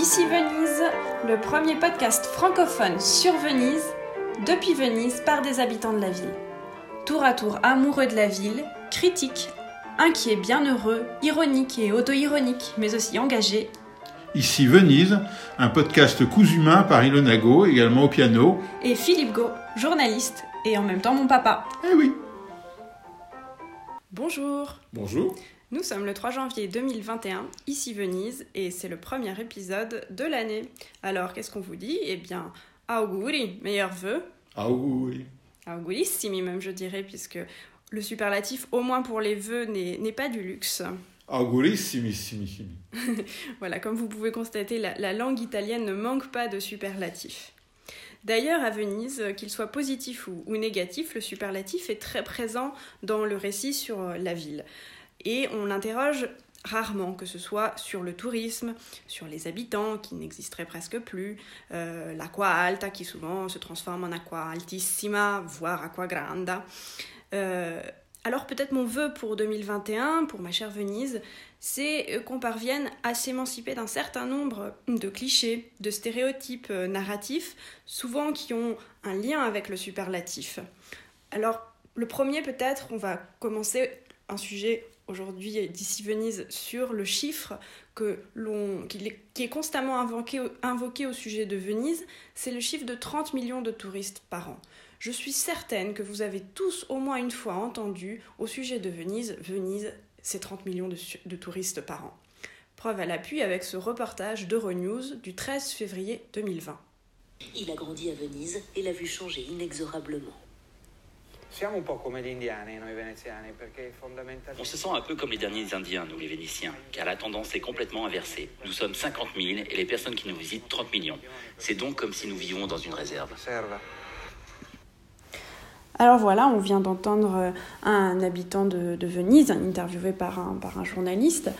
Ici Venise, le premier podcast francophone sur Venise, depuis Venise par des habitants de la ville. Tour à tour amoureux de la ville, critiques, inquiets, bienheureux, ironiques et auto-ironiques, mais aussi engagés. Ici Venise, un podcast cousumain par Ilona Go, également au piano. Et Philippe Go, journaliste et en même temps mon papa. Eh oui. Bonjour. Bonjour. Nous sommes le 3 janvier 2021, ici Venise, et c'est le premier épisode de l'année. Alors, qu'est-ce qu'on vous dit? Eh bien, auguri, meilleurs vœux. Auguri. Augurissimi même, je dirais, puisque le superlatif, au moins pour les vœux, n'est pas du luxe. Augurissimi. voilà, comme vous pouvez constater, la, la langue italienne ne manque pas de superlatifs. D'ailleurs, à Venise, qu'il soit positif ou, ou, négatif, le superlatif est très présent dans le récit sur la ville. Et on l'interroge rarement, que ce soit sur le tourisme, sur les habitants qui n'existeraient presque plus, euh, l'aqua alta qui souvent se transforme en aqua altissima, voire aqua granda. Euh, alors peut-être mon vœu pour 2021, pour ma chère Venise, c'est qu'on parvienne à s'émanciper d'un certain nombre de clichés, de stéréotypes euh, narratifs, souvent qui ont un lien avec le superlatif. Alors le premier peut-être, on va commencer un sujet aujourd'hui d'ici Venise sur le chiffre qui, est, constamment invoqué, invoqué au sujet de Venise, c'est le chiffre de 30 millions de touristes par an. Je suis certaine que vous avez tous au moins une fois entendu au sujet de Venise, Venise, c'est 30 millions de, de touristes par an. Preuve à l'appui avec ce reportage d'Euronews du 13 février 2020. Il a grandi à Venise et l'a vu changer inexorablement. On se sent un peu comme les derniers Indiens, nous les Vénitiens, car la tendance est complètement inversée. Nous sommes 50 000 et les personnes qui nous visitent 30 millions. C'est donc comme si nous vivions dans une réserve. Alors voilà, on vient d'entendre un habitant de, de, Venise, interviewé par un, par un journaliste,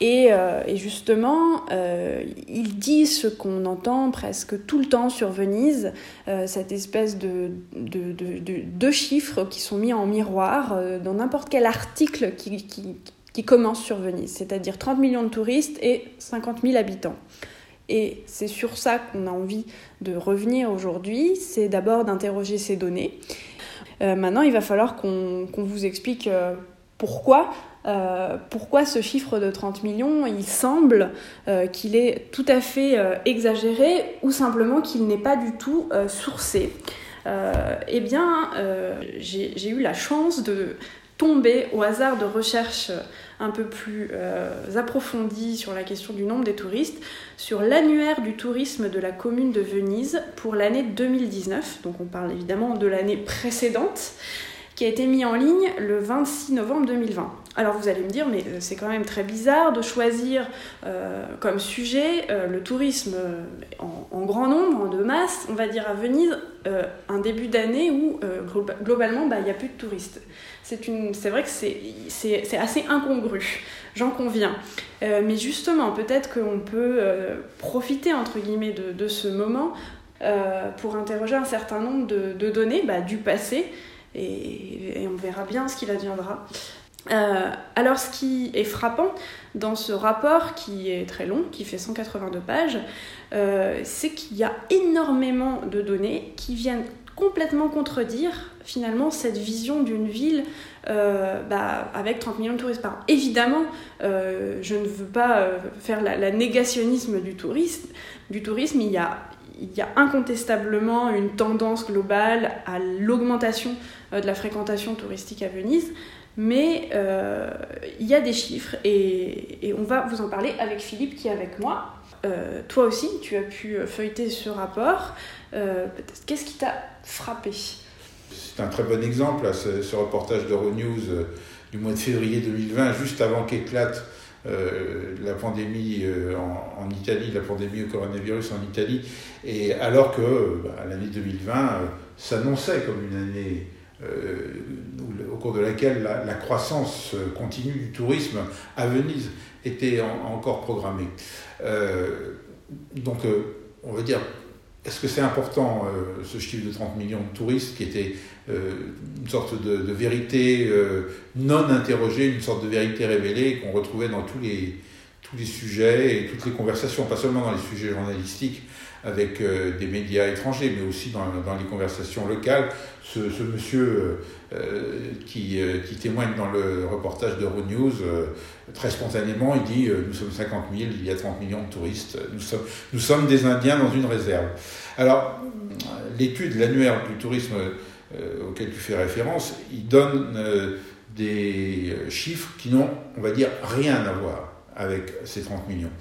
et, euh, et, justement, euh, il dit ce qu'on entend presque tout le temps sur Venise, euh, cette espèce de, de, chiffres qui sont mis en miroir euh, dans n'importe quel article qui, commence sur Venise, c'est-à-dire 30 millions de touristes et 50 000 habitants. Et c'est sur ça qu'on a envie de revenir aujourd'hui, c'est d'abord d'interroger ces données. Maintenant, il va falloir qu'on qu vous explique pourquoi euh, pourquoi ce chiffre de 30 millions, il semble euh, qu'il est tout à fait euh, exagéré ou simplement qu'il n'est pas du tout sourcé Eh bien, j'ai eu la chance de tomber au hasard de recherches un peu plus approfondies sur la question du nombre des touristes, sur l'annuaire du tourisme de la commune de Venise pour l'année 2019. Donc on parle évidemment de l'année précédente qui a été mis en ligne le 26 novembre 2020. Alors vous allez me dire, mais c'est quand même très bizarre de choisir euh, comme sujet euh, le tourisme en, grand nombre, de masse, on va dire à Venise, euh, un début d'année où globalement bah, il n'y a plus de touristes. C'est vrai que c'est assez incongru, j'en conviens. mais justement, peut-être qu'on peut, profiter entre guillemets de, ce moment pour interroger un certain nombre de, données bah, du passé et, on verra bien ce qu'il adviendra. Euh, alors ce qui est frappant dans ce rapport qui est très long, qui fait 182 pages, euh, c'est qu'il y a énormément de données qui viennent complètement contredire finalement cette vision d'une ville euh, bah, avec 30 millions de touristes par an. Évidemment, je ne veux pas faire la, négationnisme du tourisme. Du tourisme, il y a incontestablement une tendance globale à l'augmentation de la fréquentation touristique à Venise, mais euh, il y a des chiffres et, on va vous en parler avec Philippe qui est avec moi. Euh, toi aussi, tu as pu feuilleter ce rapport. Euh, Qu'est-ce qui t'a frappé? C'est un très bon exemple, ce, reportage d'Euronews du mois de février 2020, juste avant qu'éclate euh, la pandémie euh, en, Italie, la pandémie au coronavirus en Italie, et alors que bah, l'année 2020 euh, s'annonçait comme une année euh, au cours de laquelle la, croissance continue du tourisme à Venise était en, encore programmée. Euh, donc, on va dire, est-ce que c'est important ce chiffre de 30 millions de touristes qui était une sorte de, de vérité non interrogée, une sorte de vérité révélée qu'on retrouvait dans tous les, tous les sujets et toutes les conversations, pas seulement dans les sujets journalistiques avec euh, des médias étrangers, mais aussi dans, les conversations locales. Ce, monsieur euh, qui, euh, qui, témoigne dans le reportage d'Euronews, très spontanément, il dit Nous sommes 50 000, il y a 30 millions de touristes, nous sommes, nous sommes des Indiens dans une réserve. Alors, l'étude, l'annuaire du tourisme auquel tu fais référence, il donne des chiffres qui n'ont, on va dire, rien à voir avec ces 30 millions.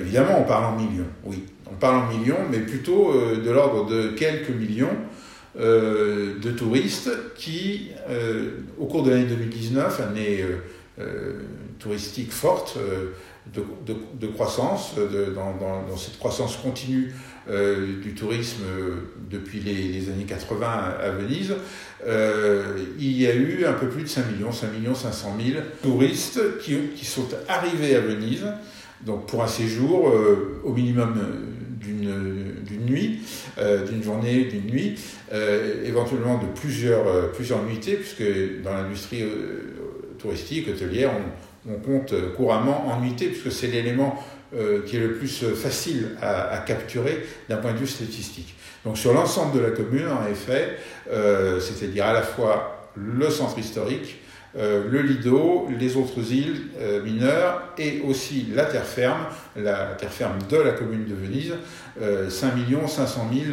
Évidemment, on parle en millions, oui. On parle en millions, mais plutôt euh, de l'ordre de quelques millions euh, de touristes qui, au cours de l'année 2019, année touristique forte, de, croissance, dans, cette croissance continue du tourisme depuis les, années 80 à Venise, il y a eu un peu plus de 5 millions, 5 millions 500 000 touristes qui sont arrivés à Venise donc pour un séjour euh, au minimum euh, d'une nuit, euh, d'une journée, d'une nuit, éventuellement de plusieurs, plusieurs nuitées, puisque dans l'industrie touristique, hôtelière, on, on, compte couramment en nuitées, puisque c'est l'élément qui est le plus facile à, à capturer d'un point de vue statistique. Donc sur l'ensemble de la commune, en effet, c'est-à-dire à la fois le centre historique, le Lido, les autres îles euh, mineures et aussi la terre ferme, la terre ferme de la commune de Venise, 5 500 000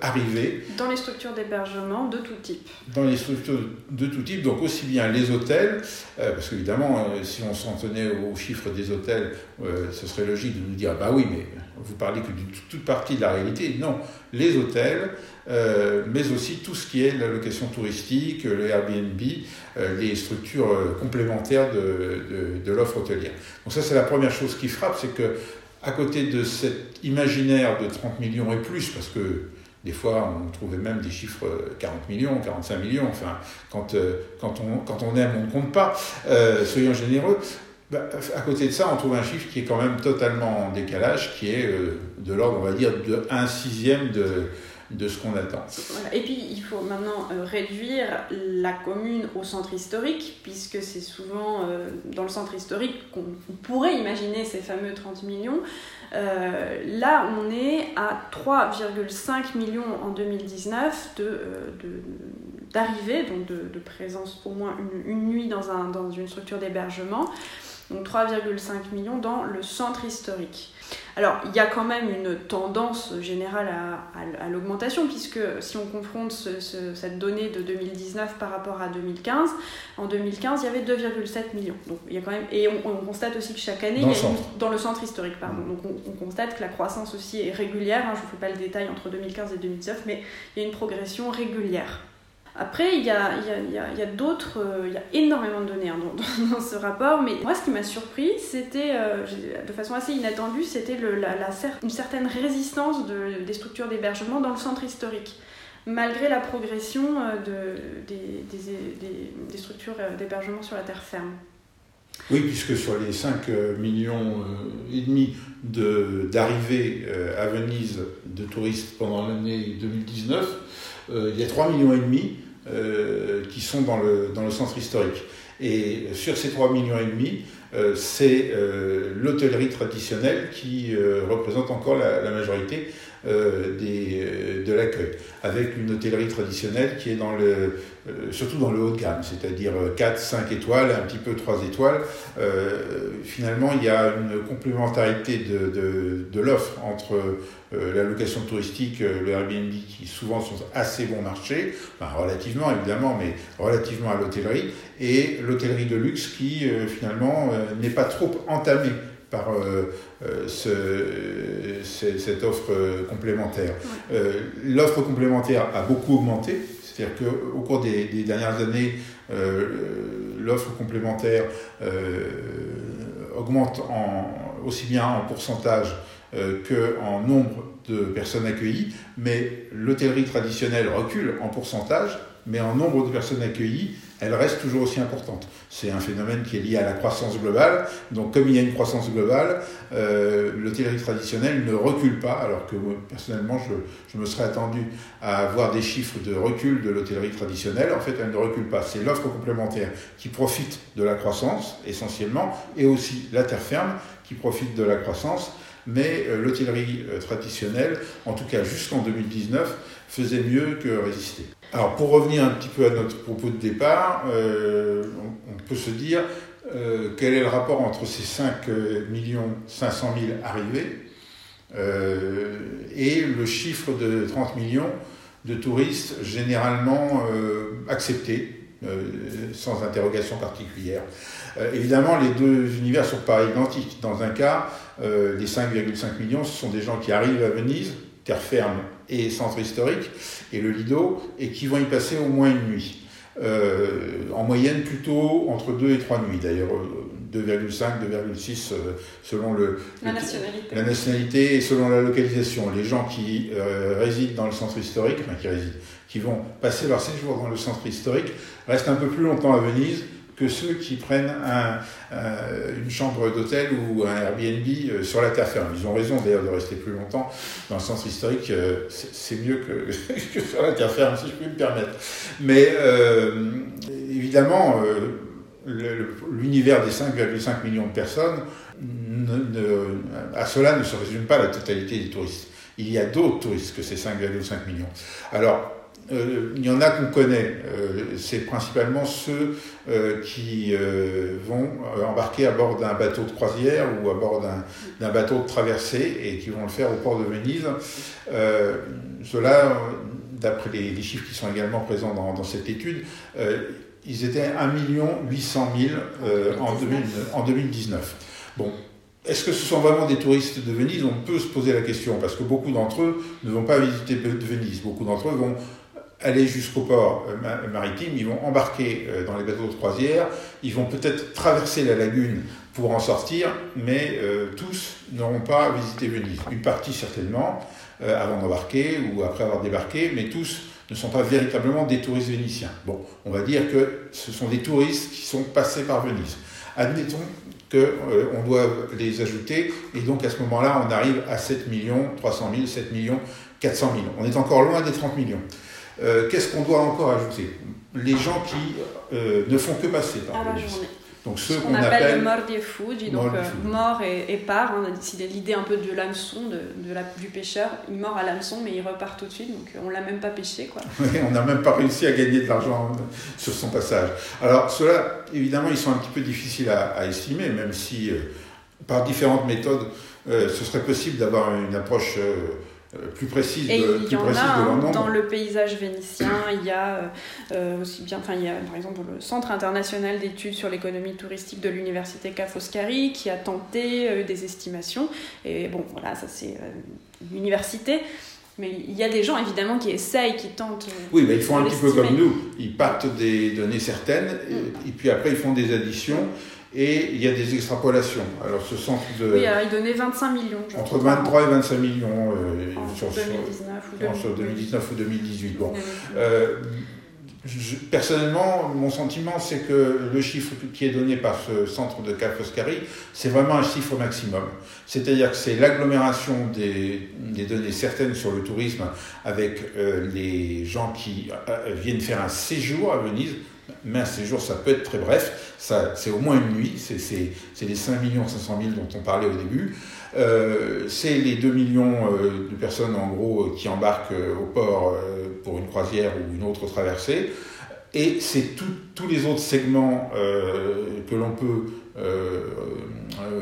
arrivés. Dans les structures d'hébergement de tout type. Dans les structures de tout type, donc aussi bien les hôtels, euh, parce qu'évidemment, si on s'en tenait aux chiffres des hôtels, ce serait logique de nous dire, bah oui, mais vous parlez que d'une toute partie de la réalité. Non, les hôtels, euh, mais aussi tout ce qui est la location touristique, le Airbnb, euh, les structures euh, complémentaires de, de, l'offre hôtelière. Donc ça, c'est la première chose qui frappe, c'est que à côté de cet imaginaire de 30 millions et plus, parce que des fois, on trouvait même des chiffres 40 millions, 45 millions. Enfin, quand, quand, on, quand on aime, on ne compte pas. soyons généreux. Bah, à côté de ça, on trouve un chiffre qui est quand même totalement en décalage, qui est de l'ordre, on va dire, de 1 sixième de, de ce qu'on attend. Et puis il faut maintenant euh, réduire la commune au centre historique, puisque c'est souvent euh, dans le centre historique qu'on pourrait imaginer ces fameux 30 millions. Euh, là, on est à 3,5 millions en 2019 d'arrivées, de, donc de, présence au moins une, une nuit dans, un, dans une structure d'hébergement. Donc 3,5 millions dans le centre historique. Alors, il y a quand même une tendance générale à, l'augmentation, puisque si on confronte cette donnée de 2019 par rapport à 2015, en 2015, il y avait 2,7 millions. Donc, il y a quand même, et on, constate aussi que chaque année, dans, il y a dans le centre historique, pardon. Donc, on, constate que la croissance aussi est régulière. Hein, je ne vous fais pas le détail entre 2015 et 2019, mais il y a une progression régulière. Après, il y a, a, a d'autres, euh, il y a énormément de données hein, dans, ce rapport, mais moi ce qui m'a surpris, c'était, euh, de façon assez inattendue, c'était la, une certaine résistance de, des structures d'hébergement dans le centre historique, malgré la progression euh, de, des, des, des, structures d'hébergement sur la terre ferme. Oui, puisque sur les 5 millions et demi d'arrivées à Venise de touristes pendant l'année 2019, il y a 3 millions et demi euh, qui sont dans le, centre historique. Et sur ces 3 millions et demi, euh, c'est euh, l'hôtellerie traditionnelle qui représente encore la majorité des, de l'accueil, avec une hôtellerie traditionnelle qui est dans le, surtout dans le haut de gamme, c'est-à-dire 4, 5 étoiles, un petit peu 3 étoiles. finalement, il y a une complémentarité de, de, l'offre entre euh, la location touristique, euh, le Airbnb, qui souvent sont assez bon marché, relativement évidemment, mais relativement à l'hôtellerie, et l'hôtellerie de luxe qui euh, finalement n'est pas trop entamée par ce, cette offre complémentaire. L'offre complémentaire a beaucoup augmenté, c'est-à-dire qu'au cours des, des, dernières années, l'offre complémentaire augmente en, aussi bien en pourcentage euh, qu'en nombre de personnes accueillies, mais l'hôtellerie traditionnelle recule en pourcentage, mais en nombre de personnes accueillies, elle reste toujours aussi importante. C'est un phénomène qui est lié à la croissance globale. Donc, comme il y a une croissance globale, euh, l'hôtellerie traditionnelle ne recule pas, alors que personnellement, je, je, me serais attendu à avoir des chiffres de recul de l'hôtellerie traditionnelle. En fait, elle ne recule pas. C'est l'offre complémentaire qui profite de la croissance essentiellement, et aussi la terre ferme qui profite de la croissance. Mais euh, l'hôtellerie euh, traditionnelle, en tout cas jusqu'en 2019, faisait mieux que résister. Alors pour revenir un petit peu à notre propos de départ, euh, on, peut se dire euh, quel est le rapport entre ces 5 500 000 arrivées euh, et le chiffre de 30 millions de touristes généralement acceptés, sans interrogation particulière. évidemment, les deux univers sont pas identiques. Dans un cas, les 5,5 millions, ce sont des gens qui arrivent à Venise, terre ferme et centre historique, et le Lido, et qui vont y passer au moins une nuit. Euh, en moyenne plutôt entre 2 et 3 nuits, d'ailleurs 2,5, euh, 2,6 euh, selon le, la, nationalité. la nationalité et selon la localisation. Les gens qui résident dans le centre historique, enfin qui résident, qui vont passer leur séjour dans le centre historique, restent un peu plus longtemps à Venise que ceux qui prennent un, une chambre d'hôtel ou un Airbnb euh, sur la terre ferme. Ils ont raison d'ailleurs de rester plus longtemps dans le centre historique, euh, c'est mieux que, sur la terre ferme, si je puis me permettre. Mais euh, évidemment, l'univers des 5,5 millions de personnes, à cela ne se résume pas la totalité des touristes. Il y a d'autres touristes que ces 5,5 millions. Alors, euh, il y en a qu'on connaît. Euh, c'est principalement ceux euh, qui vont embarquer à bord d'un bateau de croisière ou à bord d'un bateau de traversée et qui vont le faire au port de Venise. Cela, d'après les, chiffres qui sont également présents dans, dans cette étude, ils étaient 1 800 000 en, en 2019. Bon, est-ce que ce sont vraiment des touristes de Venise? On peut se poser la question, parce que beaucoup d'entre eux ne vont pas visiter Venise. Beaucoup d'entre eux vont aller jusqu'au port euh, maritime, ils vont embarquer euh, dans les bateaux de croisière, ils vont peut-être traverser la lagune pour en sortir, mais euh, tous n'auront pas visité Venise. Une partie certainement, avant d'embarquer ou après avoir débarqué, mais tous ne sont pas véritablement des touristes vénitiens. Bon, on va dire que ce sont des touristes qui sont passés par Venise. Admettons qu'on doit les ajouter, et donc à ce moment-là, on arrive à 7 millions 300 000, 7 millions 400 000. On est encore loin des 30 millions. Euh, qu'est-ce qu'on doit encore ajouter? Les gens qui euh, ne font que passer par la journée. Donc ceux qu'on appelle, le mort des fouilles, donc euh, mort et, et part. Hein, c'est l'idée un peu de l'hameçon, de, de la, du pêcheur. Il mord à l'hameçon, mais il repart tout de suite, donc on l'a même pas pêché. Quoi. on n'a même pas réussi à gagner de l'argent sur son passage. Alors ceux-là, évidemment, ils sont un petit peu difficiles à, à estimer, même si par différentes méthodes, ce serait possible d'avoir une approche euh, plus précise et de, il y en a hein, dans le paysage vénitien il y a euh, euh, aussi bien enfin il y a par exemple le centre international d'études sur l'économie touristique de l'université Ca' Foscari qui a tenté des estimations et bon voilà ça c'est l'université mais il y a des gens évidemment qui essayent, qui tentent. Oui, mais ils font un petit peu comme nous. Ils partent des données certaines, mm. et, puis après ils font des additions, et il y a des extrapolations. Alors ce centre de... Oui, alors il donnait 25 millions. Entre 23 et 25 millions euh, sur, 2019, ou 2019 ou 2018. Bon. Euh, personnellement, mon sentiment, c'est que le chiffre qui est donné par ce centre de Cap Foscari, c'est vraiment un chiffre maximum. C'est-à-dire que c'est l'agglomération des, des, données certaines sur le tourisme avec euh, les gens qui euh, viennent faire un séjour à Venise, mais un séjour, ça peut être très bref, c'est au moins une nuit, c'est les 5 500 000 dont on parlait au début. Euh, c'est les 2 millions euh, de personnes en gros qui embarquent euh, au port pour une croisière ou une autre traversée. Et c'est tous les autres segments que l'on peut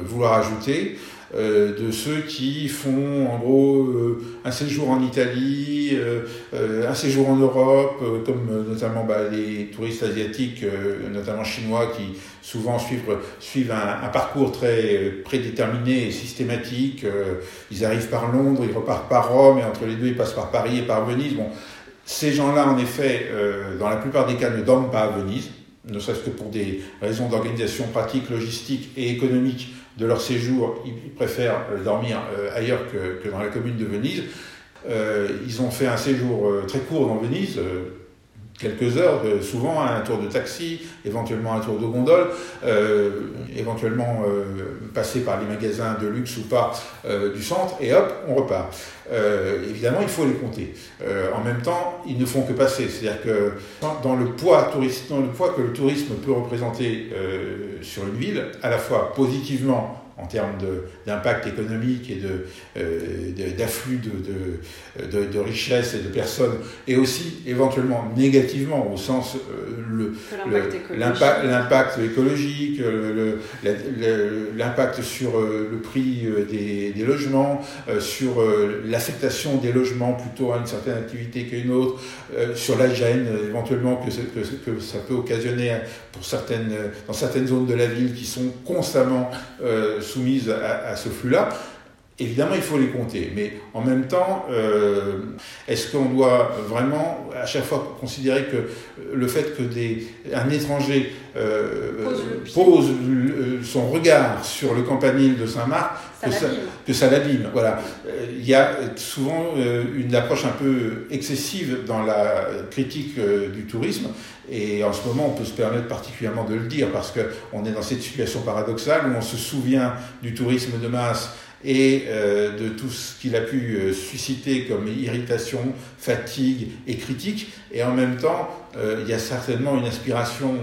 vouloir ajouter. Euh, de ceux qui font en gros euh, un séjour en Italie, euh, un séjour en Europe, comme notamment bah, les touristes asiatiques, notamment chinois, qui souvent suivent, suivent un, un, parcours très prédéterminé et systématique. ils arrivent par Londres, ils repartent par Rome, et entre les deux, ils passent par Paris et par Venise. Bon, ces gens-là, en effet, dans la plupart des cas, ne dorment pas à Venise ne serait-ce que pour des raisons d'organisation pratique, logistique et économique de leur séjour, ils préfèrent euh, dormir euh, ailleurs que, dans la commune de Venise. Euh, ils ont fait un séjour très court dans Venise, quelques heures, euh, souvent un tour de taxi, éventuellement un tour de gondole, euh, éventuellement euh, passer par les magasins de luxe ou pas du centre, et hop, on repart. évidemment, il faut les compter. en même temps, ils ne font que passer. C'est-à-dire que dans le, poids touriste, dans le poids que le tourisme peut représenter sur une ville, à la fois positivement en termes d'impact économique et euh, d'afflux de, de, de, de, richesses et de personnes, et aussi éventuellement négativement au sens euh, l'impact écologique, l'impact sur euh, le prix des, des logements, sur l'affectation des logements plutôt à une certaine activité qu'à une autre, sur la gêne éventuellement que, que, que, ça peut occasionner pour certaines, dans certaines zones de la ville qui sont constamment soumises à, ce flux-là. Évidemment, il faut les compter, mais en même temps, euh, est-ce qu'on doit vraiment à chaque fois considérer que le fait que des, un étranger euh, pose, son regard sur le campanile de Saint-Marc, que, ça, l'abîme Voilà. Euh, il y a souvent une approche un peu excessive dans la critique du tourisme, et en ce moment, on peut se permettre particulièrement de le dire parce qu'on est dans cette situation paradoxale où on se souvient du tourisme de masse et euh, de tout ce qu'il a pu euh, susciter comme irritation, fatigue et critique. Et en même temps, euh, il y a certainement une aspiration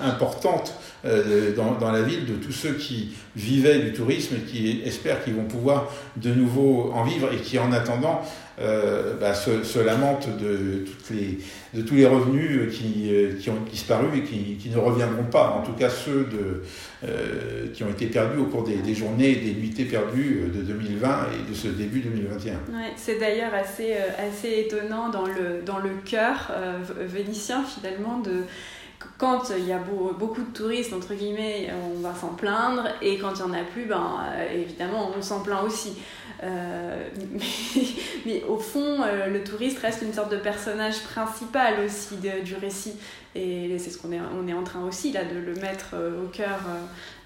importante dans, dans, la ville de tous ceux qui vivaient du tourisme et qui espèrent qu'ils vont pouvoir de nouveau en vivre et qui en attendant euh, bah, se, se, lamentent de, toutes les, de tous les revenus qui, euh, qui, ont disparu et qui, qui, ne reviendront pas, en tout cas ceux de, euh, qui ont été perdus au cours des, des, journées et des nuitées perdues de 2020 et de ce début 2021. Ouais, c'est d'ailleurs assez, assez étonnant dans le, dans le cœur vénitien finalement de quand il y a beaucoup de touristes, entre guillemets, on va s'en plaindre, et quand il n'y en a plus, ben, évidemment, on s'en plaint aussi. Euh, mais, au fond, euh, le touriste reste une sorte de personnage principal aussi du récit. Et c'est ce qu'on est, on est en train aussi là, de le mettre euh, au cœur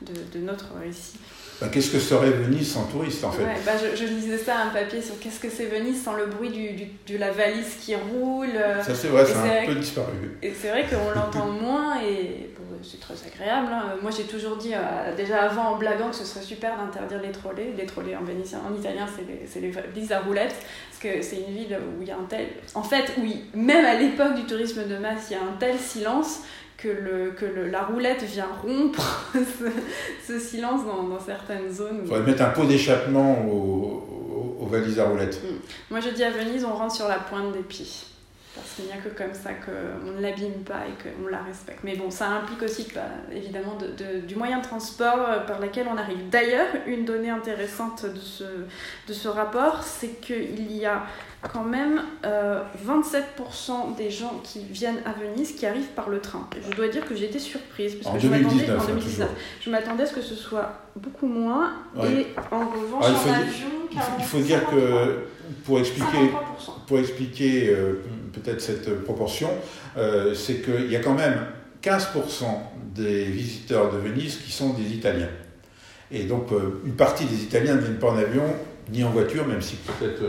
de, de notre récit. Bah, qu'est-ce que serait Venise sans touristes en fait bah, je, lisais ça un papier sur qu'est-ce que c'est Venise sans le bruit du, de la valise qui roule. Ça c'est vrai, c'est un peu disparu. Et c'est vrai qu'on l'entend moins et c'est très agréable. Hein. Moi j'ai toujours dit, euh, déjà avant en blaguant, que ce serait super d'interdire les trolley. Les en, vénitien, en italien c'est les, les valises à roulettes parce que c'est une ville où il y a un tel... En fait, oui, même à l'époque du tourisme de masse, il y a un tel silence que, le, que le, la roulette vient rompre ce, silence dans, dans, certaines zones. Il faudrait mettre un pot d'échappement aux, aux, valises à roulettes. Mm. Moi je dis à Venise, on rentre sur la pointe des pieds. Parce qu'il n'y a que comme ça qu'on ne l'abîme pas et qu'on la respecte. Mais bon, ça implique aussi bah, évidemment de, de, du moyen de transport euh, par lequel on arrive. D'ailleurs, une donnée intéressante de ce, de ce rapport, c'est qu'il y a quand même euh, 27% des gens qui viennent à Venise qui arrivent par le train. je dois dire que j'ai été surprise. Parce en, que 2019, je en 2019, je m'attendais à ce que ce soit beaucoup moins. Et en revanche, ah, en avion, il faut, dire que pour expliquer, pour expliquer euh, peut-être cette proportion, euh, c'est qu'il y a quand même 15% des visiteurs de Venise qui sont des Italiens. Et donc, euh, une partie des Italiens ne viennent pas en avion ni en voiture, même si peut-être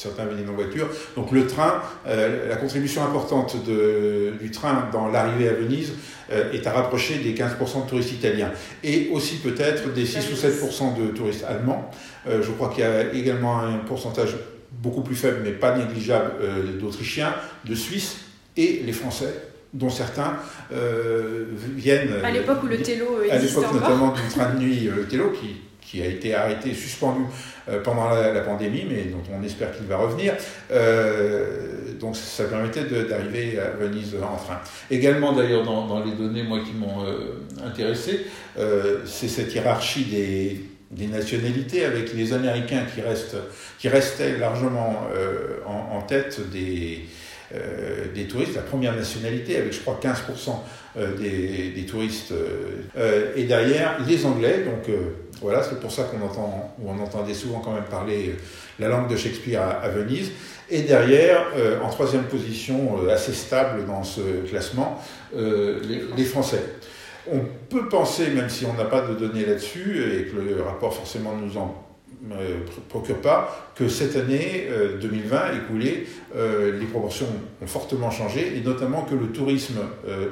certains viennent en voiture. Donc le train, euh, la contribution importante de, du train dans l'arrivée à Venise euh, est à rapprocher des 15% de touristes italiens et aussi peut-être des 6 ou 7% de touristes allemands. Euh, je crois qu'il y a également un pourcentage beaucoup plus faible mais pas négligeable d'Autrichiens, de Suisses et les Français dont certains viennent... À l'époque où le télo existait À l'époque notamment du train de nuit Télo qui qui a été arrêté, suspendu euh, pendant la, pandémie, mais dont on espère qu'il va revenir. Euh, donc ça permettait d'arriver à Venise en train. Également d'ailleurs dans, les données moi qui m'ont euh, intéressé, c'est cette hiérarchie des, nationalités avec les Américains qui, restent, restaient largement en, tête des, des touristes, la première nationalité avec je crois 15% des, des, touristes. et derrière les Anglais, donc voilà, c'est pour ça qu'on entend, on entendait souvent quand même parler euh, la langue de Shakespeare à, Venise. Et derrière, euh, en troisième position, euh, assez stable dans ce classement, les, Français. On peut penser, même si on n'a pas de données là-dessus, et que le rapport forcément nous en procure pas que cette année 2020 écoulée, les proportions ont fortement changé et notamment que le tourisme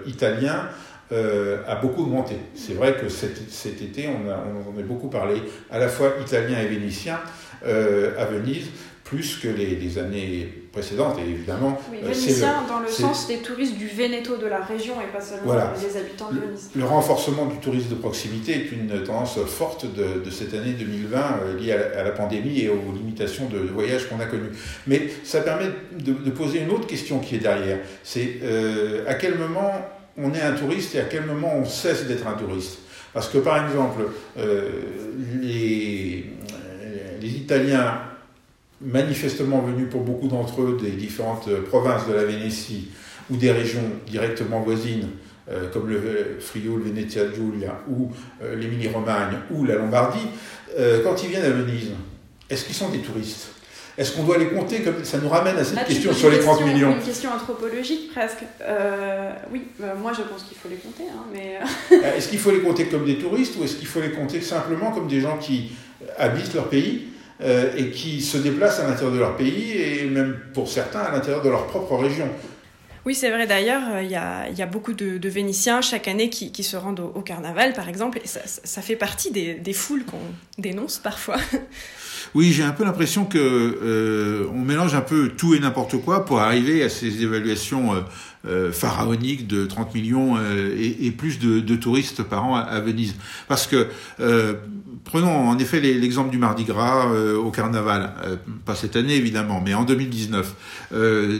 italien a beaucoup augmenté. C'est vrai que cet, cet été, on, a, on en a beaucoup parlé, à la fois italien et vénitien, à Venise, plus que les, années précédentes, et évidemment. Oui, vénitien dans le sens des touristes du Veneto de la région et pas seulement des habitants de Venise. Le, renforcement du tourisme de proximité est une tendance forte de, cette année 2020 euh, liée à la, pandémie et aux limitations de, voyage qu'on a connues. Mais ça permet de, poser une autre question qui est derrière. C'est euh, à quel moment on est un touriste et à quel moment on cesse d'être un touriste Parce que par exemple, euh, les, les Italiens manifestement venus pour beaucoup d'entre eux des différentes euh, provinces de la Vénétie ou des régions directement voisines, euh, comme le Friuli, le Venezia Giulia, ou euh, l'Émilie-Romagne, ou la Lombardie, quand ils viennent à Venise, est-ce qu'ils sont des touristes est-ce qu'on doit les compter comme ça nous ramène à cette question sur les 30 millions Une question anthropologique presque. oui, moi je pense qu'il faut les compter, hein, mais. est-ce qu'il faut les compter comme des touristes ou est-ce qu'il faut les compter simplement comme des gens qui habitent leur pays euh, et qui se déplacent à l'intérieur de leur pays et même pour certains à l'intérieur de leur propre région? Oui, c'est vrai. D'ailleurs, euh, il y, a, y a, beaucoup de, de, Vénitiens chaque année qui, qui se rendent au, carnaval, par exemple, et ça, ça fait partie des, des foules qu'on dénonce parfois. Oui, j'ai un peu l'impression que euh, on mélange un peu tout et n'importe quoi pour arriver à ces évaluations euh, euh pharaoniques de 30 millions euh, et, et, plus de, de, touristes par an à, à Venise. Parce que prenons en effet l'exemple du Mardi Gras au Carnaval, pas cette année évidemment, mais en 2019.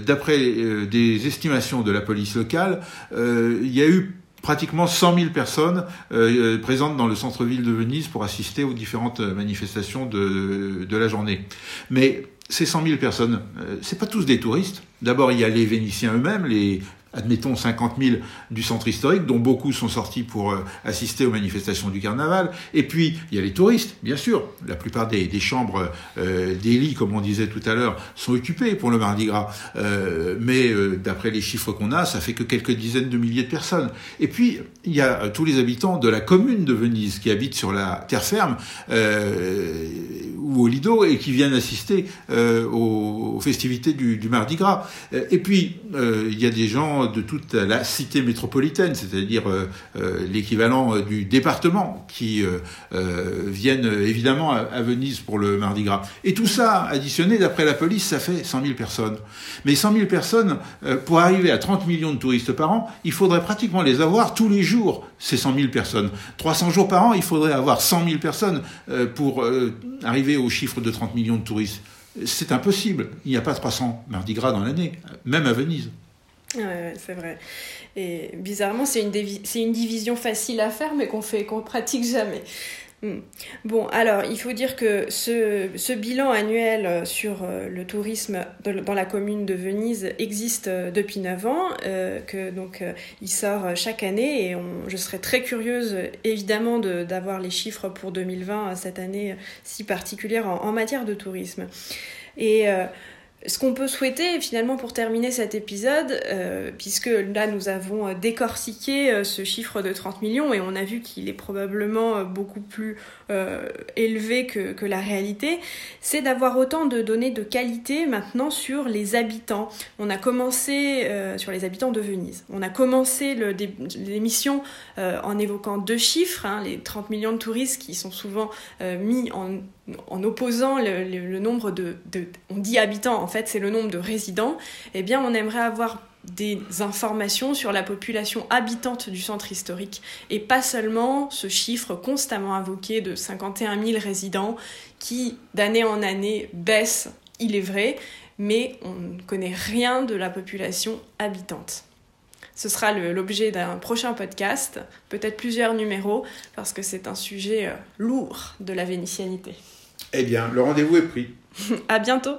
D'après des estimations de la police locale, il y a eu pratiquement 100 000 personnes euh, euh, présentes dans le centre-ville de Venise pour assister aux différentes manifestations de, de la journée. Mais ces 100 000 personnes, euh, c'est pas tous des touristes. D'abord, il y a les Vénitiens eux-mêmes, les admettons 50 000 du centre historique, dont beaucoup sont sortis pour euh, assister aux manifestations du carnaval. Et puis, il y a les touristes, bien sûr. La plupart des, chambres, euh, des lits, comme on disait tout à l'heure, sont occupés pour le Mardi Gras. Euh, mais euh, d'après les chiffres qu'on a, ça fait que quelques dizaines de milliers de personnes. Et puis, il y a tous les habitants de la commune de Venise qui habitent sur la terre ferme ou au Lido et qui viennent assister aux, aux, festivités du, Mardi Gras. Et puis, il y a des gens de toute la cité métropolitaine, c'est-à-dire euh, euh, l'équivalent euh, du département, qui viennent évidemment à, Venise pour le Mardi Gras. Et tout ça, additionné, d'après la police, ça fait 100 000 personnes. Mais 100 000 personnes, pour arriver à 30 millions de touristes par an, il faudrait pratiquement les avoir tous les jours, ces 100 000 personnes. 300 jours par an, il faudrait avoir 100 000 personnes pour arriver au chiffre de 30 millions de touristes. C'est impossible. Il n'y a pas 300 Mardi Gras dans l'année, même à Venise. Ouais, c'est vrai. Et bizarrement, c'est une, c'est une division facile à faire, mais qu'on fait, qu'on pratique jamais. Hmm. Bon, alors, il faut dire que ce, bilan annuel euh, sur euh, le tourisme dans la commune de Venise existe euh, depuis 9 ans, que donc il sort chaque année et je serais très curieuse évidemment d'avoir les chiffres pour 2020, cette année si particulière en, en matière de tourisme. Et ce qu'on peut souhaiter finalement pour terminer cet épisode, euh, puisque là nous avons euh, décortiqué euh, ce chiffre de 30 millions et on a vu qu'il est probablement beaucoup plus élevé que, que, la réalité, c'est d'avoir autant de données de qualité maintenant sur les habitants. On a commencé sur les habitants de Venise. On a commencé l'émission en évoquant deux chiffres, hein, les 30 millions de touristes qui sont souvent mis en en opposant le, nombre de, on dit habitants, en fait c'est le nombre de résidents, eh bien on aimerait avoir des informations sur la population habitante du centre historique et pas seulement ce chiffre constamment invoqué de 51 000 résidents qui d'année en année baisse, il est vrai, mais on ne connaît rien de la population habitante. Ce sera l'objet d'un prochain podcast, peut-être plusieurs numéros, parce que c'est un sujet euh, lourd de la vénitianité. Eh bien, le rendez-vous est pris. à bientôt.